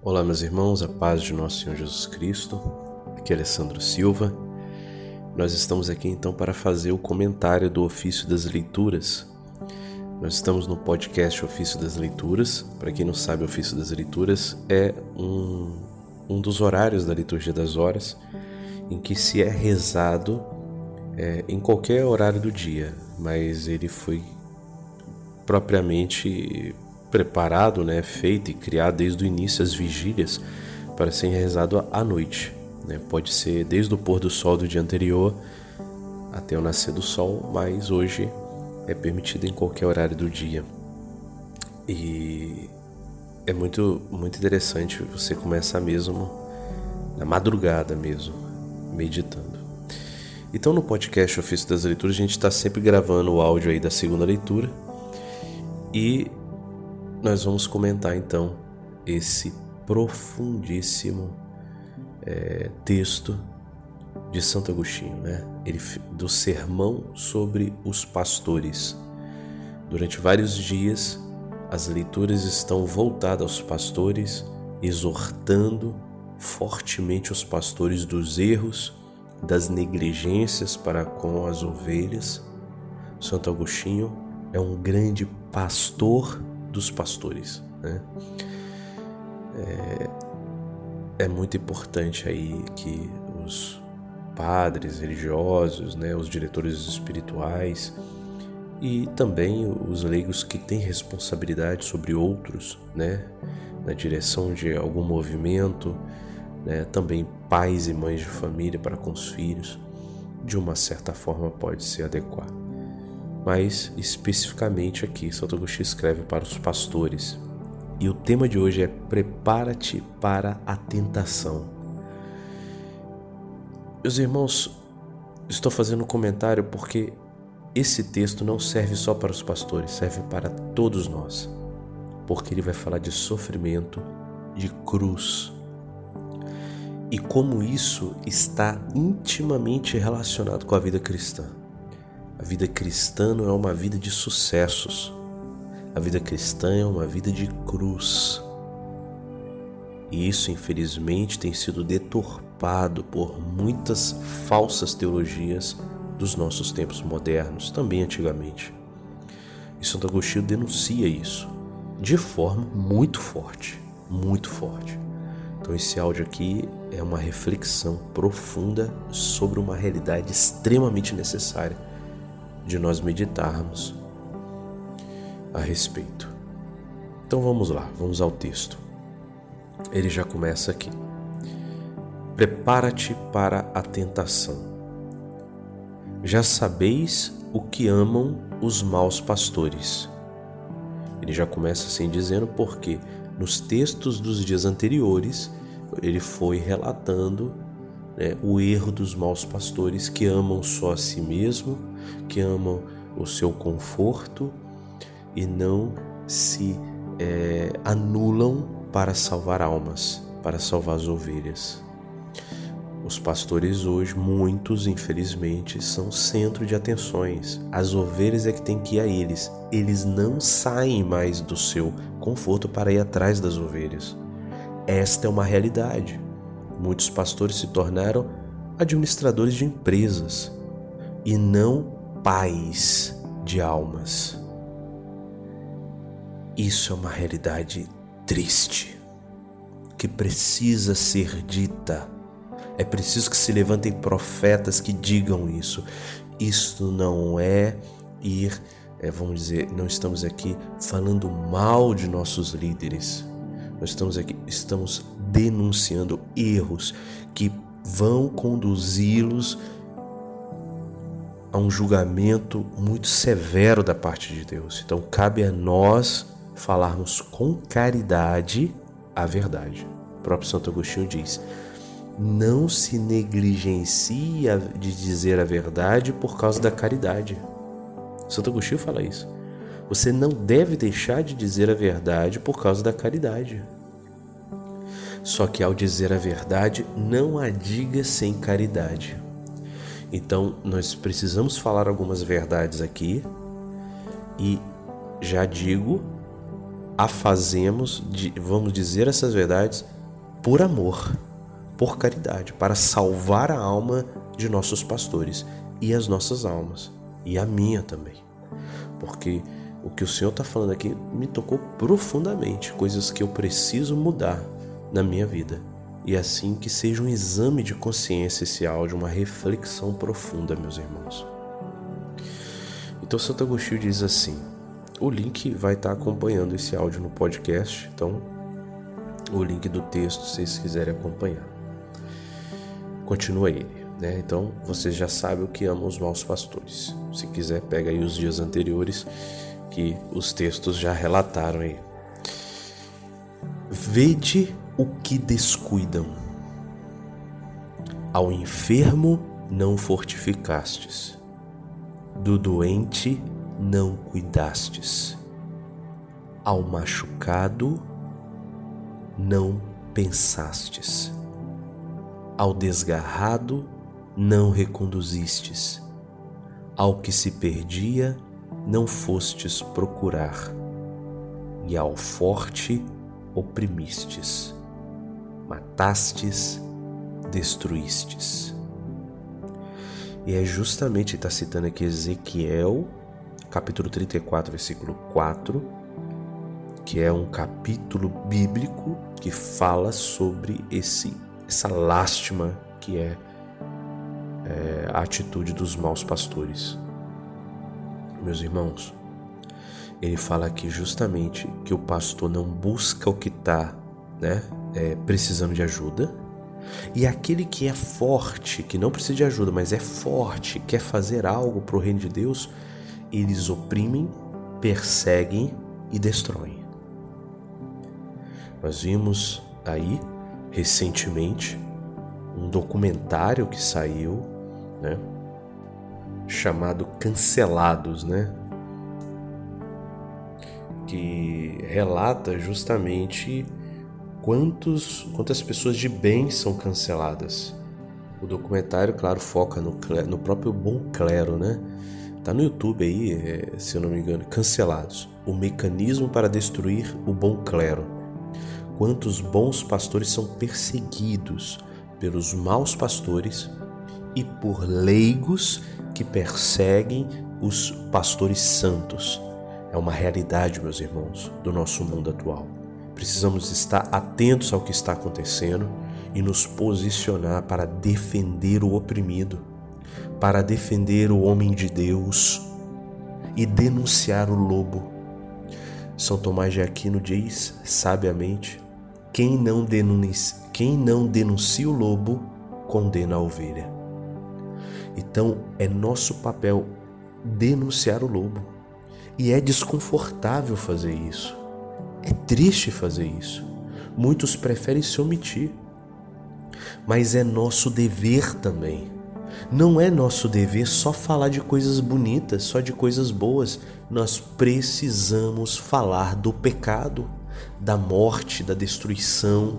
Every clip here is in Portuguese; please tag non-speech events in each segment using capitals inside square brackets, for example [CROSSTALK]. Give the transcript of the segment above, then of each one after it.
Olá, meus irmãos, a paz de nosso Senhor Jesus Cristo. Aqui é Alessandro Silva. Nós estamos aqui então para fazer o comentário do ofício das leituras. Nós estamos no podcast Ofício das Leituras. Para quem não sabe, Ofício das Leituras é um, um dos horários da liturgia das horas em que se é rezado é, em qualquer horário do dia, mas ele foi propriamente preparado, né, feito e criado desde o início as vigílias para ser rezado à noite. Né? Pode ser desde o pôr do sol do dia anterior até o nascer do sol, mas hoje é permitido em qualquer horário do dia. E é muito, muito interessante você começar mesmo na madrugada mesmo, meditando. Então no podcast Ofício das Leituras a gente está sempre gravando o áudio aí da segunda leitura e nós vamos comentar então esse profundíssimo é, texto de Santo Agostinho, né? Ele, do sermão sobre os pastores. Durante vários dias, as leituras estão voltadas aos pastores, exortando fortemente os pastores dos erros, das negligências para com as ovelhas. Santo Agostinho é um grande pastor dos pastores. Né? É, é muito importante aí que os padres religiosos, né, os diretores espirituais e também os leigos que têm responsabilidade sobre outros, né, na direção de algum movimento, né, também pais e mães de família para com os filhos, de uma certa forma pode se adequar mas especificamente aqui Santo Agostinho escreve para os pastores. E o tema de hoje é Prepara-te para a tentação. Meus irmãos, estou fazendo um comentário porque esse texto não serve só para os pastores, serve para todos nós. Porque ele vai falar de sofrimento, de cruz. E como isso está intimamente relacionado com a vida cristã. A vida cristã não é uma vida de sucessos. A vida cristã é uma vida de cruz. E isso, infelizmente, tem sido deturpado por muitas falsas teologias dos nossos tempos modernos, também antigamente. E Santo Agostinho denuncia isso de forma muito forte, muito forte. Então, esse áudio aqui é uma reflexão profunda sobre uma realidade extremamente necessária de nós meditarmos a respeito. Então vamos lá, vamos ao texto. Ele já começa aqui. Prepara-te para a tentação. Já sabeis o que amam os maus pastores. Ele já começa assim dizendo porque nos textos dos dias anteriores ele foi relatando né, o erro dos maus pastores que amam só a si mesmo, que amam o seu conforto e não se é, anulam para salvar almas, para salvar as ovelhas. Os pastores hoje, muitos infelizmente, são centro de atenções. As ovelhas é que tem que ir a eles. Eles não saem mais do seu conforto para ir atrás das ovelhas. Esta é uma realidade. Muitos pastores se tornaram administradores de empresas e não pais de almas. Isso é uma realidade triste que precisa ser dita. É preciso que se levantem profetas que digam isso. Isto não é ir, é, vamos dizer, não estamos aqui falando mal de nossos líderes. Nós estamos aqui, estamos denunciando erros que vão conduzi-los um julgamento muito severo da parte de Deus. Então cabe a nós falarmos com caridade a verdade. O próprio Santo Agostinho diz: não se negligencia de dizer a verdade por causa da caridade. Santo Agostinho fala isso. Você não deve deixar de dizer a verdade por causa da caridade. Só que ao dizer a verdade, não a diga sem caridade. Então, nós precisamos falar algumas verdades aqui e já digo a fazemos, vamos dizer essas verdades, por amor, por caridade, para salvar a alma de nossos pastores e as nossas almas, e a minha também. Porque o que o Senhor está falando aqui me tocou profundamente, coisas que eu preciso mudar na minha vida. E assim que seja um exame de consciência esse áudio, uma reflexão profunda, meus irmãos. Então Santo Agostinho diz assim: o link vai estar acompanhando esse áudio no podcast, então o link do texto, se vocês quiserem acompanhar. Continua ele, né? Então vocês já sabem o que amam os maus pastores. Se quiser, pega aí os dias anteriores que os textos já relataram aí. Vede o que descuidam. Ao enfermo não fortificastes, do doente não cuidastes. Ao machucado não pensastes. Ao desgarrado não reconduzistes. Ao que se perdia não fostes procurar. E ao forte oprimistes. Matastes, destruístes. E é justamente, está citando aqui Ezequiel capítulo 34, versículo 4, que é um capítulo bíblico que fala sobre esse essa lástima que é, é a atitude dos maus pastores. Meus irmãos, ele fala aqui justamente que o pastor não busca o que está né, é, precisando de ajuda, e aquele que é forte, que não precisa de ajuda, mas é forte, quer fazer algo para o reino de Deus, eles oprimem, perseguem e destroem. Nós vimos aí recentemente um documentário que saiu, né, chamado Cancelados, né, que relata justamente quantos, quantas pessoas de bem são canceladas. O documentário, claro, foca no, no próprio bom clero, né? Tá no YouTube aí, é, se eu não me engano, cancelados. O mecanismo para destruir o bom clero. Quantos bons pastores são perseguidos pelos maus pastores e por leigos que perseguem os pastores santos. É uma realidade, meus irmãos, do nosso mundo atual. Precisamos estar atentos ao que está acontecendo e nos posicionar para defender o oprimido para defender o homem de Deus e denunciar o lobo. São Tomás de Aquino diz sabiamente: quem não denuncia, quem não denuncia o lobo condena a ovelha. Então é nosso papel denunciar o lobo. E é desconfortável fazer isso. É triste fazer isso. Muitos preferem se omitir. Mas é nosso dever também não é nosso dever só falar de coisas bonitas, só de coisas boas. Nós precisamos falar do pecado, da morte, da destruição,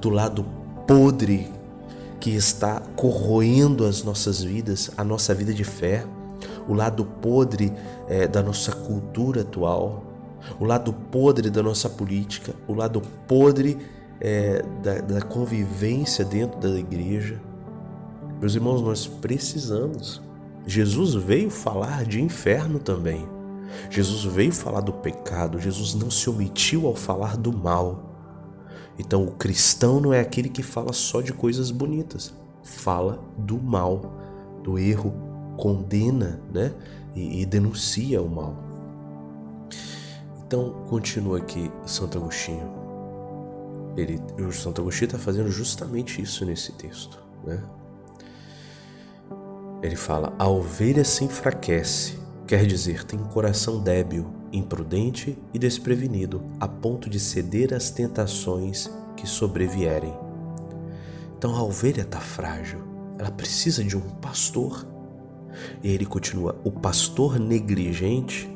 do lado podre que está corroendo as nossas vidas, a nossa vida de fé, o lado podre é, da nossa cultura atual, o lado podre da nossa política, o lado podre é, da, da convivência dentro da igreja. Meus irmãos, nós precisamos. Jesus veio falar de inferno também. Jesus veio falar do pecado. Jesus não se omitiu ao falar do mal. Então, o cristão não é aquele que fala só de coisas bonitas, fala do mal, do erro, condena né? e, e denuncia o mal. Então, continua aqui Santo Agostinho. Ele, o Santo Agostinho está fazendo justamente isso nesse texto. Né? Ele fala: a ovelha se enfraquece, quer dizer, tem coração débil, imprudente e desprevenido, a ponto de ceder às tentações que sobrevierem. Então a ovelha está frágil, ela precisa de um pastor. E ele continua: o pastor negligente,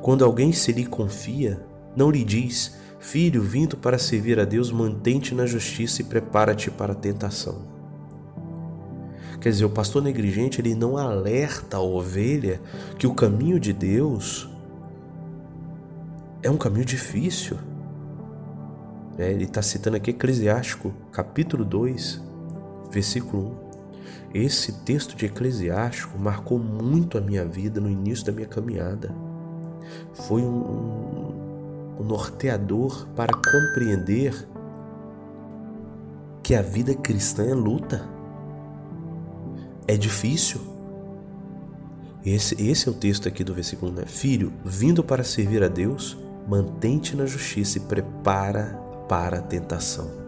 quando alguém se lhe confia, não lhe diz, filho, vindo para servir a Deus, mantente na justiça e prepara-te para a tentação. Quer dizer, o pastor negligente ele não alerta a ovelha que o caminho de Deus é um caminho difícil. É, ele está citando aqui Eclesiástico, capítulo 2, versículo 1. Esse texto de Eclesiástico marcou muito a minha vida no início da minha caminhada. Foi um, um, norteador para compreender que a vida cristã é luta. É difícil. Esse, esse é o texto aqui do versículo, né? Filho, vindo para servir a Deus, mantente na justiça e prepara para a tentação.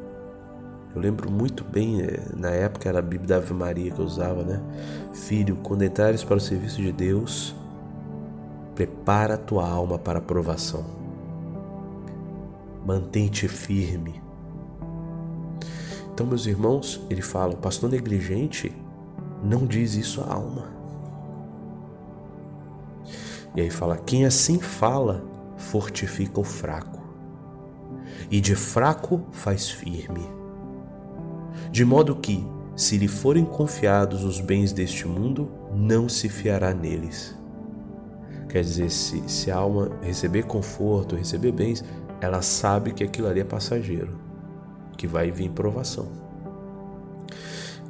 Eu lembro muito bem, eh, na época era a Bíblia da Ave Maria que eu usava, né? Filho, quando entrares para o serviço de Deus, prepara a tua alma para a provação. Mantente firme. Então, meus irmãos, ele fala: o pastor negligente não diz isso à alma. E aí fala: quem assim fala, fortifica o fraco, e de fraco faz firme. De modo que, se lhe forem confiados os bens deste mundo, não se fiará neles. Quer dizer, se, se a alma receber conforto, receber bens, ela sabe que aquilo ali é passageiro, que vai vir provação.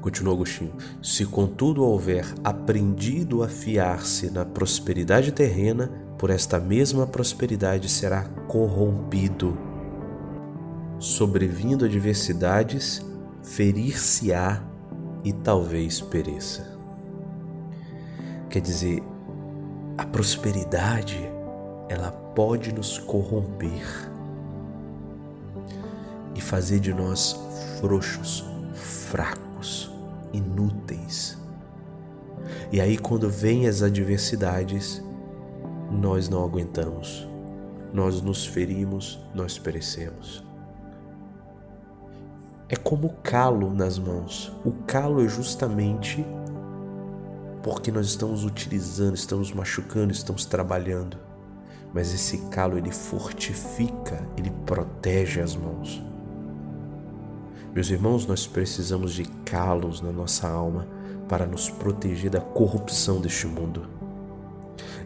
Continua Agostinho: Se contudo houver aprendido a fiar-se na prosperidade terrena, por esta mesma prosperidade será corrompido. Sobrevindo adversidades, ferir-se-á e talvez pereça. Quer dizer, a prosperidade ela pode nos corromper e fazer de nós frouxos, fracos inúteis. E aí, quando vêm as adversidades, nós não aguentamos, nós nos ferimos, nós perecemos. É como calo nas mãos. O calo é justamente porque nós estamos utilizando, estamos machucando, estamos trabalhando. Mas esse calo ele fortifica, ele protege as mãos. Meus irmãos, nós precisamos de calos na nossa alma para nos proteger da corrupção deste mundo.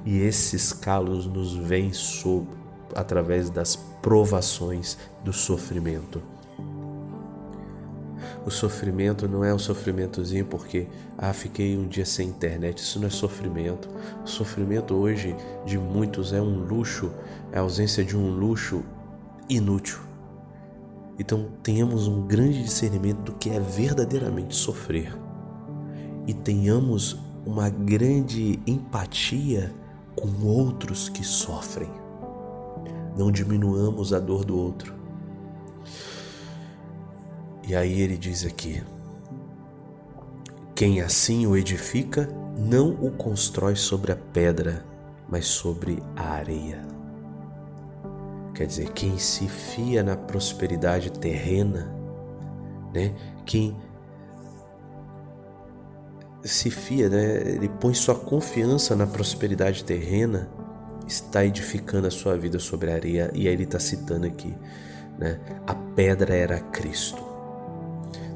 E esses calos nos vêm sob, através das provações do sofrimento. O sofrimento não é um sofrimentozinho porque, ah, fiquei um dia sem internet. Isso não é sofrimento. O sofrimento hoje de muitos é um luxo, é a ausência de um luxo inútil. Então tenhamos um grande discernimento do que é verdadeiramente sofrer e tenhamos uma grande empatia com outros que sofrem. Não diminuamos a dor do outro. E aí ele diz aqui: quem assim o edifica, não o constrói sobre a pedra, mas sobre a areia. Quer dizer, quem se fia na prosperidade terrena, né? Quem se fia, né? Ele põe sua confiança na prosperidade terrena, está edificando a sua vida sobre a areia. E aí ele está citando aqui, né? A pedra era Cristo.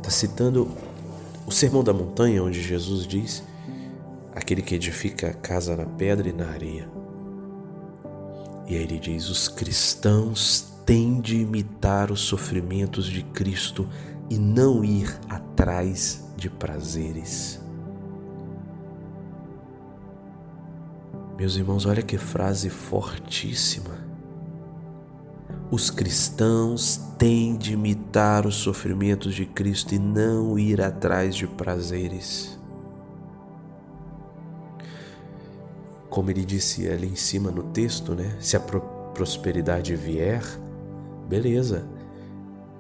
Está citando o Sermão da Montanha, onde Jesus diz: aquele que edifica a casa na pedra e na areia. E aí ele diz: os cristãos têm de imitar os sofrimentos de Cristo e não ir atrás de prazeres. Meus irmãos, olha que frase fortíssima. Os cristãos têm de imitar os sofrimentos de Cristo e não ir atrás de prazeres. como ele disse ali em cima no texto, né? Se a prosperidade vier, beleza.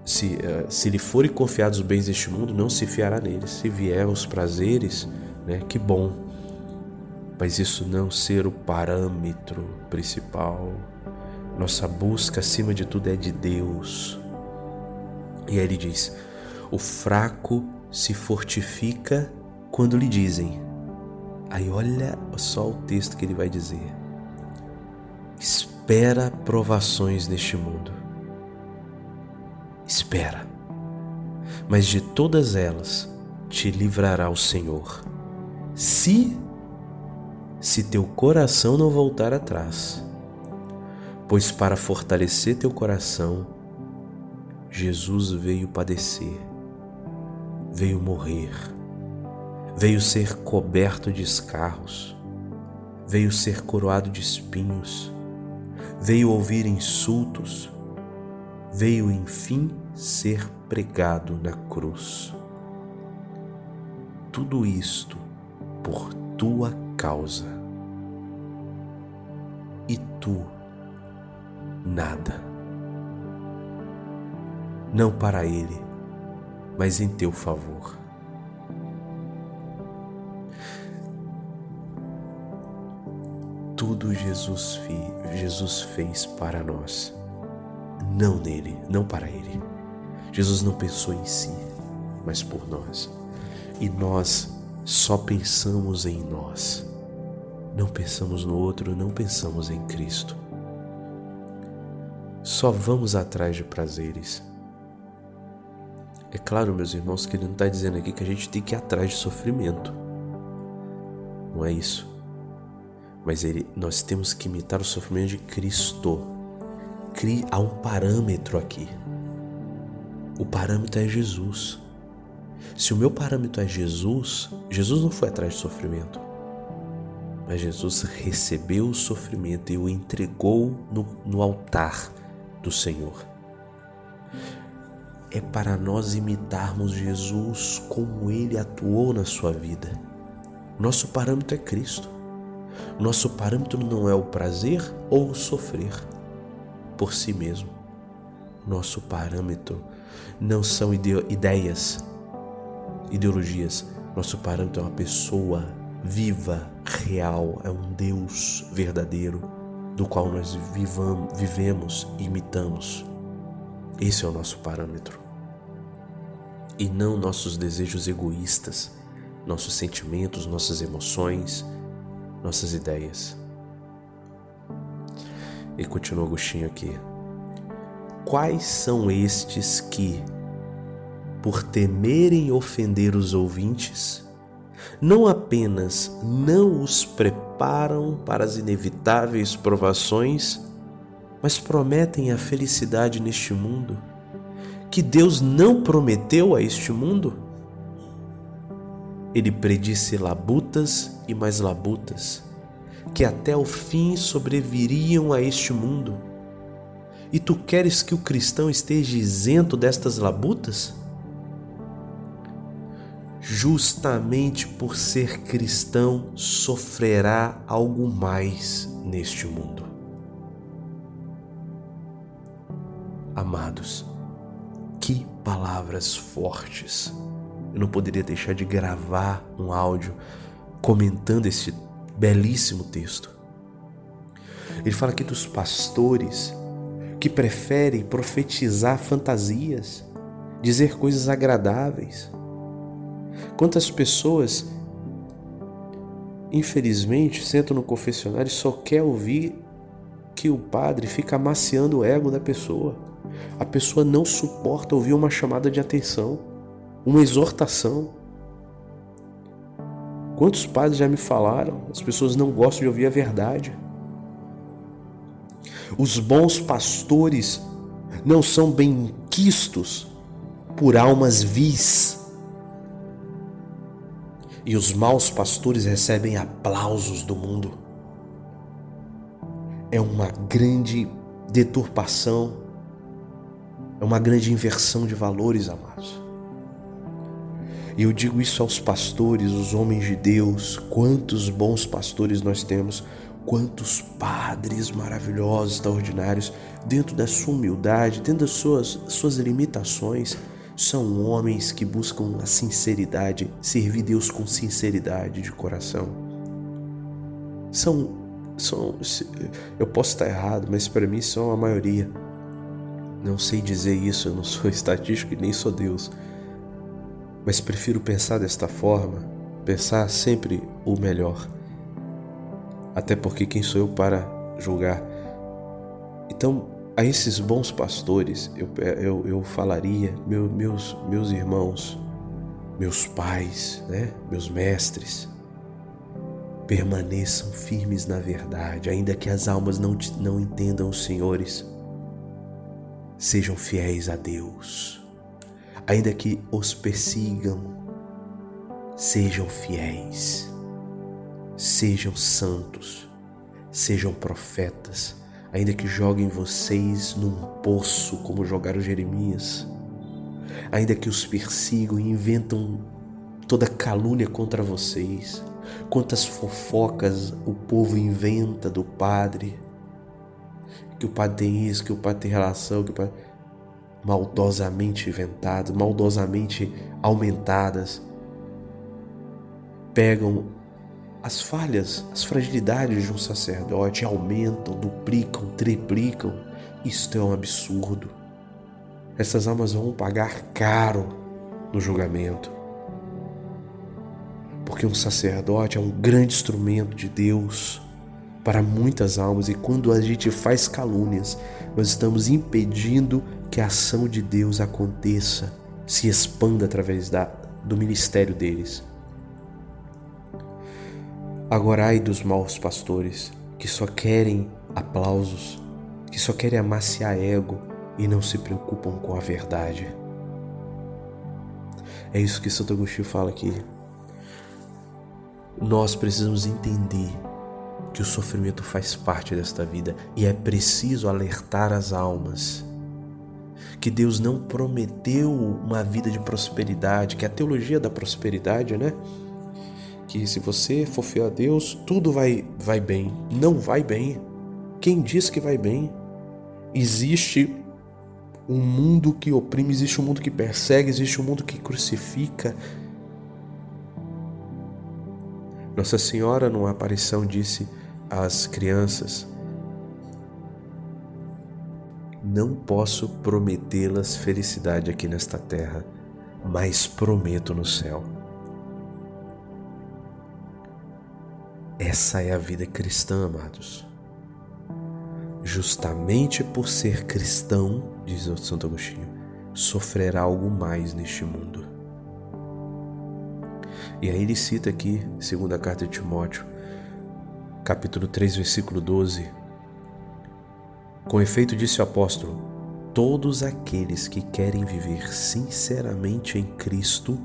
Se, uh, se lhe forem confiados os bens deste mundo, não se fiará neles. Se vier os prazeres, né? Que bom. Mas isso não ser o parâmetro principal. Nossa busca, acima de tudo, é de Deus. E aí ele diz: o fraco se fortifica quando lhe dizem: Aí olha só o texto que ele vai dizer. Espera provações neste mundo. Espera. Mas de todas elas te livrará o Senhor. Se se teu coração não voltar atrás. Pois para fortalecer teu coração, Jesus veio padecer, veio morrer, veio ser coberto de escarros, veio ser coroado de espinhos, veio ouvir insultos, veio enfim ser pregado na cruz. Tudo isto por tua causa. E tu, nada. Não para Ele, mas em teu favor. Tudo Jesus, Jesus fez para nós, não nele, não para Ele. Jesus não pensou em si, mas por nós. E nós só pensamos em nós. Não pensamos no outro, não pensamos em Cristo. Só vamos atrás de prazeres. É claro, meus irmãos, que ele não está dizendo aqui que a gente tem que ir atrás de sofrimento. Não é isso. Mas ele, nós temos que imitar o sofrimento de Cristo. Há um parâmetro aqui. O parâmetro é Jesus. Se o meu parâmetro é Jesus, Jesus não foi atrás de sofrimento. Mas Jesus recebeu o sofrimento e o entregou no, no altar do Senhor. É para nós imitarmos Jesus como ele atuou na sua vida. Nosso parâmetro é Cristo. Nosso parâmetro não é o prazer ou o sofrer por si mesmo. Nosso parâmetro não são ideias, ideologias. Nosso parâmetro é uma pessoa viva, real, é um Deus verdadeiro do qual nós vivam, vivemos e imitamos. Esse é o nosso parâmetro. E não nossos desejos egoístas, nossos sentimentos, nossas emoções, nossas ideias. E continua Agostinho aqui. Quais são estes que, por temerem ofender os ouvintes, não apenas não os preparam para as inevitáveis provações, mas prometem a felicidade neste mundo que Deus não prometeu a este mundo? Ele predisse labutas e mais labutas, que até o fim sobreviriam a este mundo e tu queres que o cristão esteja isento destas labutas? Justamente por ser cristão, sofrerá algo mais neste mundo. Amados, que palavras fortes! Eu não poderia deixar de gravar um áudio comentando esse belíssimo texto. Ele fala aqui dos pastores que preferem profetizar fantasias, dizer coisas agradáveis. Quantas pessoas, infelizmente, sentam no confessionário e só quer ouvir que o padre fica amaciando o ego da pessoa. A pessoa não suporta ouvir uma chamada de atenção, uma exortação. Quantos padres já me falaram? As pessoas não gostam de ouvir a verdade. Os bons pastores não são benquistos por almas vis. E os maus pastores recebem aplausos do mundo. É uma grande deturpação, é uma grande inversão de valores, amados. E eu digo isso aos pastores, os homens de Deus, quantos bons pastores nós temos, Quantos padres maravilhosos, extraordinários, dentro da sua humildade, dentro das suas, suas limitações, são homens que buscam a sinceridade, servir Deus com sinceridade de coração. São, são eu posso estar errado, mas para mim são a maioria. Não sei dizer isso, eu não sou [LAUGHS] estatístico e nem sou Deus. Mas prefiro pensar desta forma, pensar sempre o melhor até porque quem sou eu para julgar? Então, a esses bons pastores, eu, eu, eu falaria, meu, meus, meus irmãos, meus pais, né? meus mestres, permaneçam firmes na verdade, ainda que as almas não, não entendam os senhores. Sejam fiéis a Deus, ainda que os persigam, sejam fiéis, sejam santos, sejam profetas, ainda que joguem vocês num poço como jogaram Jeremias, ainda que os persigam e inventam toda calúnia contra vocês, quantas fofocas o povo inventa do padre, que o padre tem isso, que o padre tem relação, que o padre maldosamente inventadas, maldosamente aumentadas, pegam as falhas, as fragilidades de um sacerdote, aumentam, duplicam, triplicam. Isto é um absurdo. Essas almas vão pagar caro no julgamento. Porque um sacerdote é um grande instrumento de Deus para muitas almas e quando a gente faz calúnias, nós estamos impedindo que a ação de Deus aconteça, se expanda através da, do ministério deles. Agora ai dos maus pastores que só querem aplausos, que só querem amaciar ego e não se preocupam com a verdade. É isso que Santo Agostinho fala aqui. Nós precisamos entender que o sofrimento faz parte desta vida e é preciso alertar as almas que Deus não prometeu uma vida de prosperidade, que a teologia da prosperidade, né? Que se você for fiel a Deus, tudo vai, vai bem. Não vai bem. Quem diz que vai bem? Existe um mundo que oprime, existe um mundo que persegue, existe um mundo que crucifica. Nossa Senhora, numa aparição, disse às crianças: Não posso prometê-las felicidade aqui nesta terra, mas prometo no céu. Essa é a vida cristã, amados. Justamente por ser cristão, diz o Santo Agostinho, sofrerá algo mais neste mundo. E aí ele cita aqui, segunda carta de Timóteo, capítulo 3, versículo 12. Com efeito disse o apóstolo: Todos aqueles que querem viver sinceramente em Cristo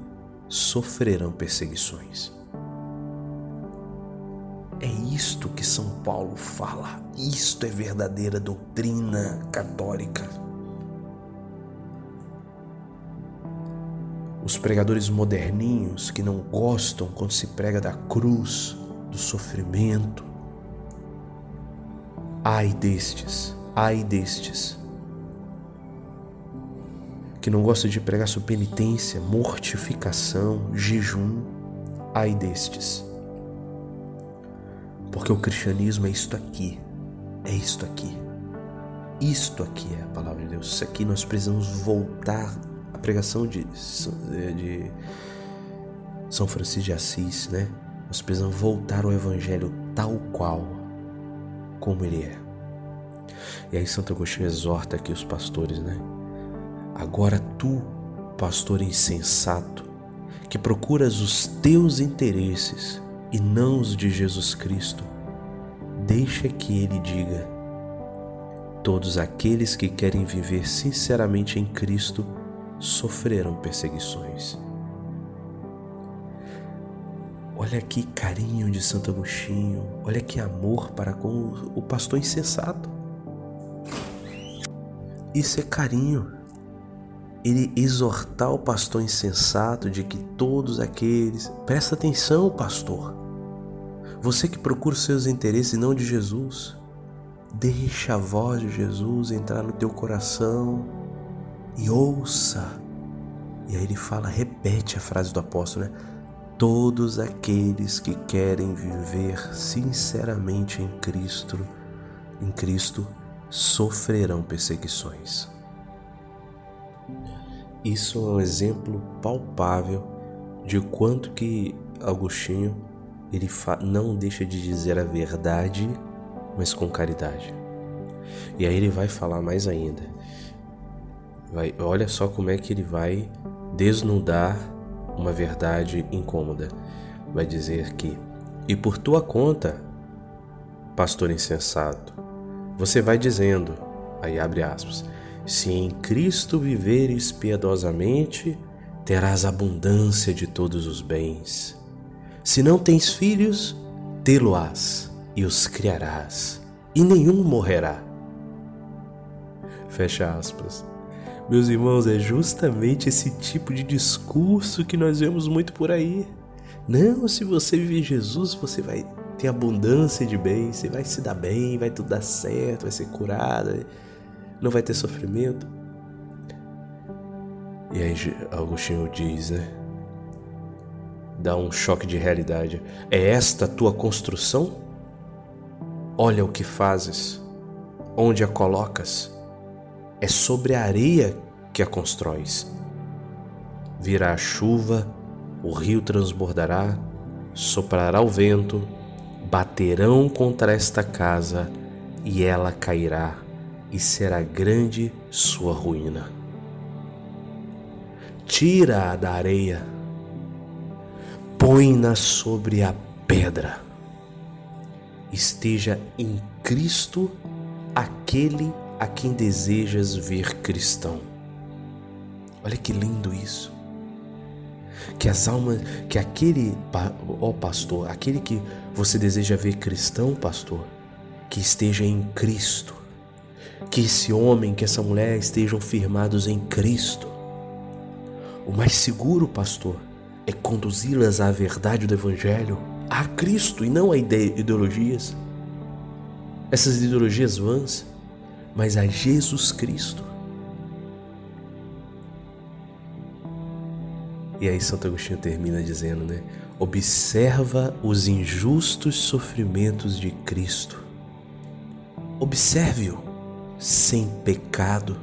sofrerão perseguições. Isto que São Paulo fala. Isto é verdadeira doutrina católica. Os pregadores moderninhos que não gostam quando se prega da cruz, do sofrimento. Ai destes, ai destes. Que não gostam de pregar sobre penitência, mortificação, jejum. Ai destes porque o cristianismo é isto aqui. É isto aqui. Isto aqui é a palavra de Deus. Isso aqui nós precisamos voltar à pregação de, de São Francisco de Assis, né? Nós precisamos voltar ao Evangelho tal qual, como ele é. E aí Santo Agostinho exorta aqui os pastores, né? Agora tu, pastor insensato, que procuras os teus interesses e não os de Jesus Cristo, deixa que Ele diga: Todos aqueles que querem viver sinceramente em Cristo sofrerão perseguições. Olha que carinho de Santo Agostinho, olha que amor para com o pastor insensato. Isso é carinho ele exortar o pastor insensato de que todos aqueles. Presta atenção, pastor. Você que procura os seus interesses e não de Jesus. Deixa a voz de Jesus entrar no teu coração e ouça. E aí ele fala, repete a frase do apóstolo, né? Todos aqueles que querem viver sinceramente em Cristo, em Cristo, sofrerão perseguições. Isso é um exemplo palpável de quanto que Agostinho ele não deixa de dizer a verdade, mas com caridade. E aí ele vai falar mais ainda. Vai, olha só como é que ele vai desnudar uma verdade incômoda. Vai dizer que E por tua conta, pastor insensato, você vai dizendo, aí abre aspas, se em Cristo viveres piedosamente, terás abundância de todos os bens. Se não tens filhos, tê-lo-ás e os criarás, e nenhum morrerá. Fecha aspas. Meus irmãos, é justamente esse tipo de discurso que nós vemos muito por aí. Não, se você viver Jesus, você vai ter abundância de bens, você vai se dar bem, vai tudo dar certo, vai ser curado, não vai ter sofrimento. E aí Agostinho diz, né? Dá um choque de realidade. É esta a tua construção? Olha o que fazes, onde a colocas. É sobre a areia que a constróis. Virá a chuva, o rio transbordará, soprará o vento, baterão contra esta casa e ela cairá, e será grande sua ruína. Tira-a da areia, põe-na sobre a pedra. Esteja em Cristo aquele a quem desejas ver cristão. Olha que lindo isso que as almas, que aquele, ó oh pastor, aquele que você deseja ver cristão, pastor, que esteja em Cristo, que esse homem, que essa mulher estejam firmados em Cristo. O mais seguro, pastor, é conduzi-las à verdade do Evangelho, a Cristo e não a ideologias. Essas ideologias vãs, mas a Jesus Cristo. E aí Santo Agostinho termina dizendo, né? Observa os injustos sofrimentos de Cristo. Observe-o sem pecado,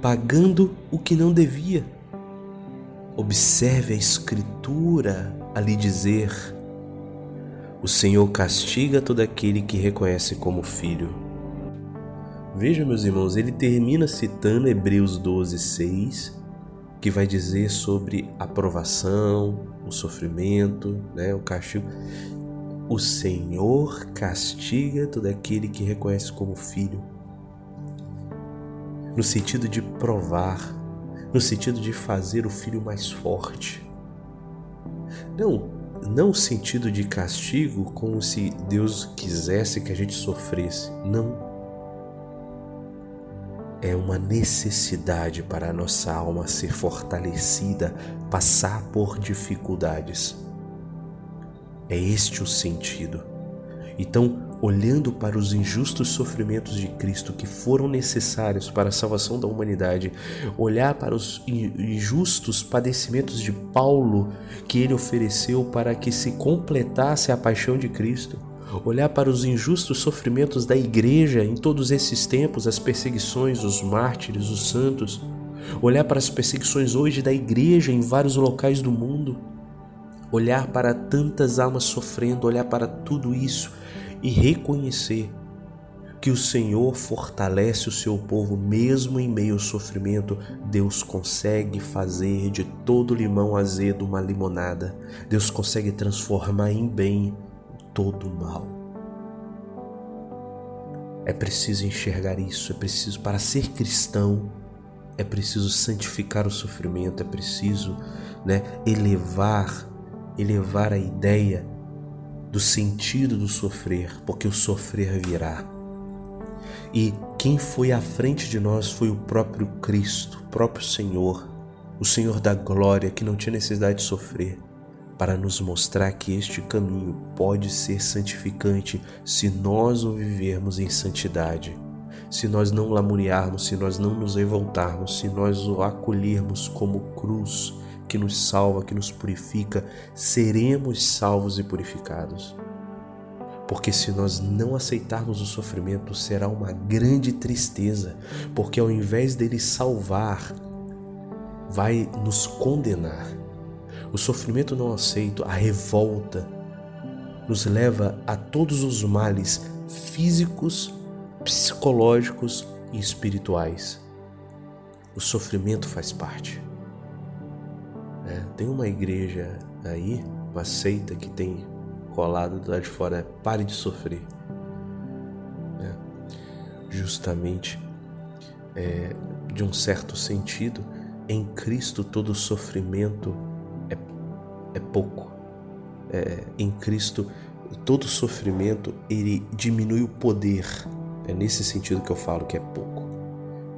pagando o que não devia. Observe a Escritura a lhe dizer: O Senhor castiga todo aquele que reconhece como filho. Veja, meus irmãos, ele termina citando Hebreus 12, 6 que vai dizer sobre a provação, o sofrimento, né, o castigo. O Senhor castiga todo aquele que reconhece como filho. No sentido de provar, no sentido de fazer o filho mais forte. Não, não o sentido de castigo como se Deus quisesse que a gente sofresse. Não é uma necessidade para a nossa alma ser fortalecida, passar por dificuldades. É este o sentido. Então, olhando para os injustos sofrimentos de Cristo que foram necessários para a salvação da humanidade, olhar para os injustos padecimentos de Paulo que ele ofereceu para que se completasse a paixão de Cristo, olhar para os injustos sofrimentos da igreja em todos esses tempos, as perseguições, os mártires, os santos, olhar para as perseguições hoje da igreja em vários locais do mundo, olhar para tantas almas sofrendo, olhar para tudo isso e reconhecer que o Senhor fortalece o seu povo mesmo em meio ao sofrimento. Deus consegue fazer de todo limão azedo uma limonada. Deus consegue transformar em bem todo mal. É preciso enxergar isso, é preciso, para ser cristão, é preciso santificar o sofrimento, é preciso né, elevar, elevar a ideia do sentido do sofrer, porque o sofrer virá. E quem foi à frente de nós foi o próprio Cristo, o próprio Senhor, o Senhor da glória que não tinha necessidade de sofrer para nos mostrar que este caminho pode ser santificante se nós o vivermos em santidade. Se nós não lamuriarmos, se nós não nos revoltarmos, se nós o acolhermos como cruz que nos salva, que nos purifica, seremos salvos e purificados. Porque se nós não aceitarmos o sofrimento, será uma grande tristeza, porque ao invés dele salvar, vai nos condenar o sofrimento não aceito, a revolta, nos leva a todos os males físicos, psicológicos e espirituais. O sofrimento faz parte. É, tem uma igreja aí, uma seita que tem colado do lado de fora é pare de sofrer. É, justamente, de um certo sentido, em Cristo todo sofrimento é, é pouco. É, em Cristo todo sofrimento ele diminui o poder. É nesse sentido que eu falo que é pouco.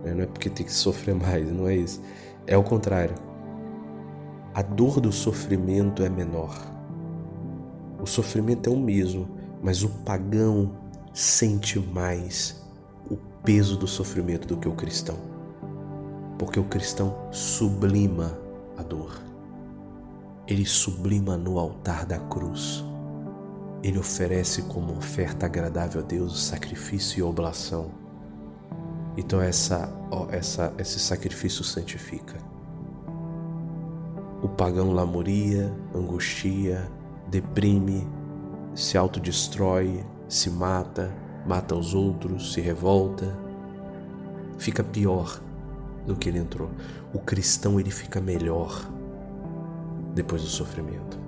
Não é porque tem que sofrer mais, não é isso. É o contrário. A dor do sofrimento é menor. O sofrimento é o mesmo, mas o pagão sente mais o peso do sofrimento do que o cristão. Porque o cristão sublima a dor. Ele sublima no altar da cruz. Ele oferece como oferta agradável a Deus o sacrifício e oblação. Então essa, essa, esse sacrifício santifica. O pagão lamoria, angustia, deprime, se autodestrói, se mata, mata os outros, se revolta, fica pior do que ele entrou. O cristão ele fica melhor depois do sofrimento.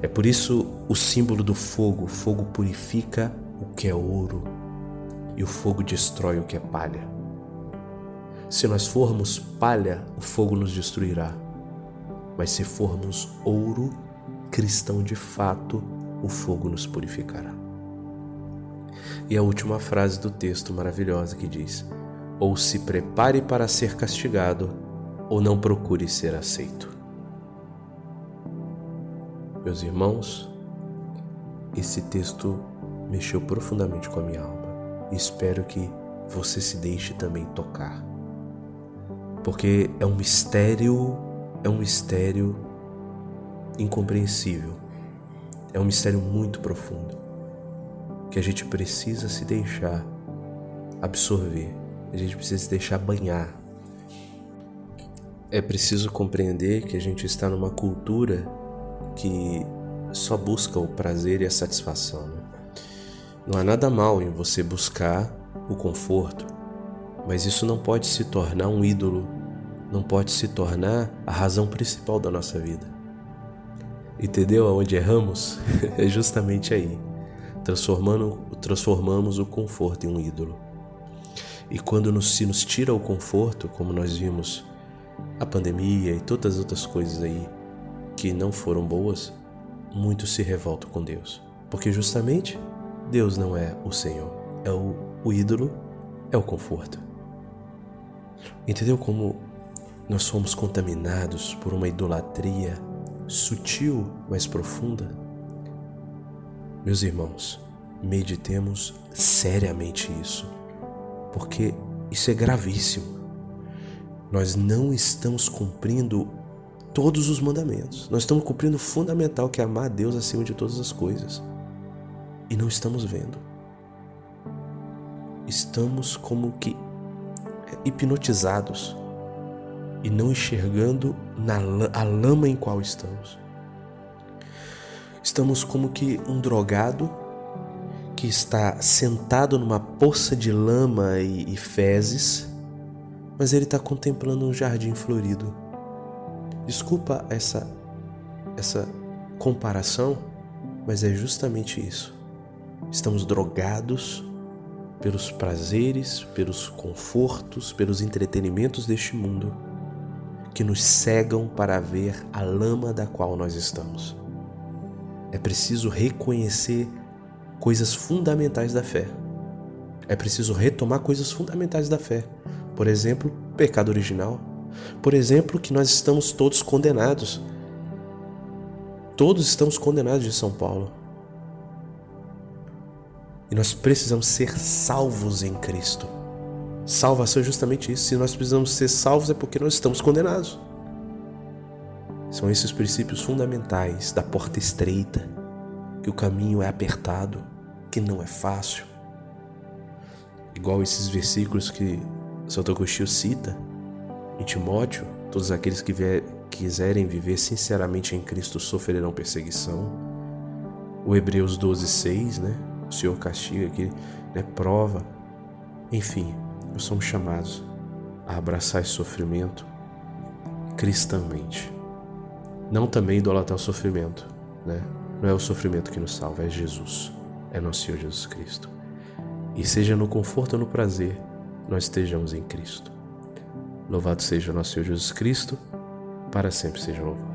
É por isso o símbolo do fogo: fogo purifica o que é ouro e o fogo destrói o que é palha. Se nós formos palha, o fogo nos destruirá. Mas se formos ouro, cristão de fato, o fogo nos purificará. E a última frase do texto maravilhosa que diz: Ou se prepare para ser castigado, ou não procure ser aceito. Meus irmãos, esse texto mexeu profundamente com a minha alma espero que você se deixe também tocar. Porque é um mistério, é um mistério incompreensível. É um mistério muito profundo que a gente precisa se deixar absorver, a gente precisa se deixar banhar. É preciso compreender que a gente está numa cultura que só busca o prazer e a satisfação. Né? Não há nada mal em você buscar o conforto, mas isso não pode se tornar um ídolo, não pode se tornar a razão principal da nossa vida. Entendeu aonde erramos? [LAUGHS] é justamente aí. Transformando, transformamos o conforto em um ídolo. E quando nos, se nos tira o conforto, como nós vimos a pandemia e todas as outras coisas aí que não foram boas, muitos se revoltam com Deus. Porque justamente Deus não é o Senhor, é o, o ídolo, é o conforto. Entendeu como nós fomos contaminados por uma idolatria sutil, mas profunda? Meus irmãos, meditemos seriamente isso, porque isso é gravíssimo. Nós não estamos cumprindo todos os mandamentos. Nós estamos cumprindo o fundamental que é amar a Deus acima de todas as coisas. E não estamos vendo. Estamos como que hipnotizados e não enxergando na a lama em qual estamos. Estamos como que um drogado que está sentado numa poça de lama e, e fezes, mas ele está contemplando um jardim florido. Desculpa essa essa comparação, mas é justamente isso. Estamos drogados pelos prazeres, pelos confortos, pelos entretenimentos deste mundo que nos cegam para ver a lama da qual nós estamos. É preciso reconhecer coisas fundamentais da fé. É preciso retomar coisas fundamentais da fé. Por exemplo, pecado original, por exemplo, que nós estamos todos condenados. Todos estamos condenados de São Paulo. E nós precisamos ser salvos em Cristo. Salvação é justamente isso. Se nós precisamos ser salvos é porque nós estamos condenados. São esses princípios fundamentais da porta estreita, que o caminho é apertado, que não é fácil. Igual esses versículos que Santo Agostinho cita, em Timóteo, todos aqueles que vier, quiserem viver sinceramente em Cristo sofrerão perseguição. O Hebreus 12, 6, né? O Senhor castiga aqui, né? Prova. Enfim, nós somos chamados a abraçar esse sofrimento cristamente. Não também idolatrar o sofrimento, né? Não é o sofrimento que nos salva, é Jesus, é nosso Senhor Jesus Cristo. E seja no conforto ou no prazer, nós estejamos em Cristo. Louvado seja nosso Senhor Jesus Cristo, para sempre seja louvado.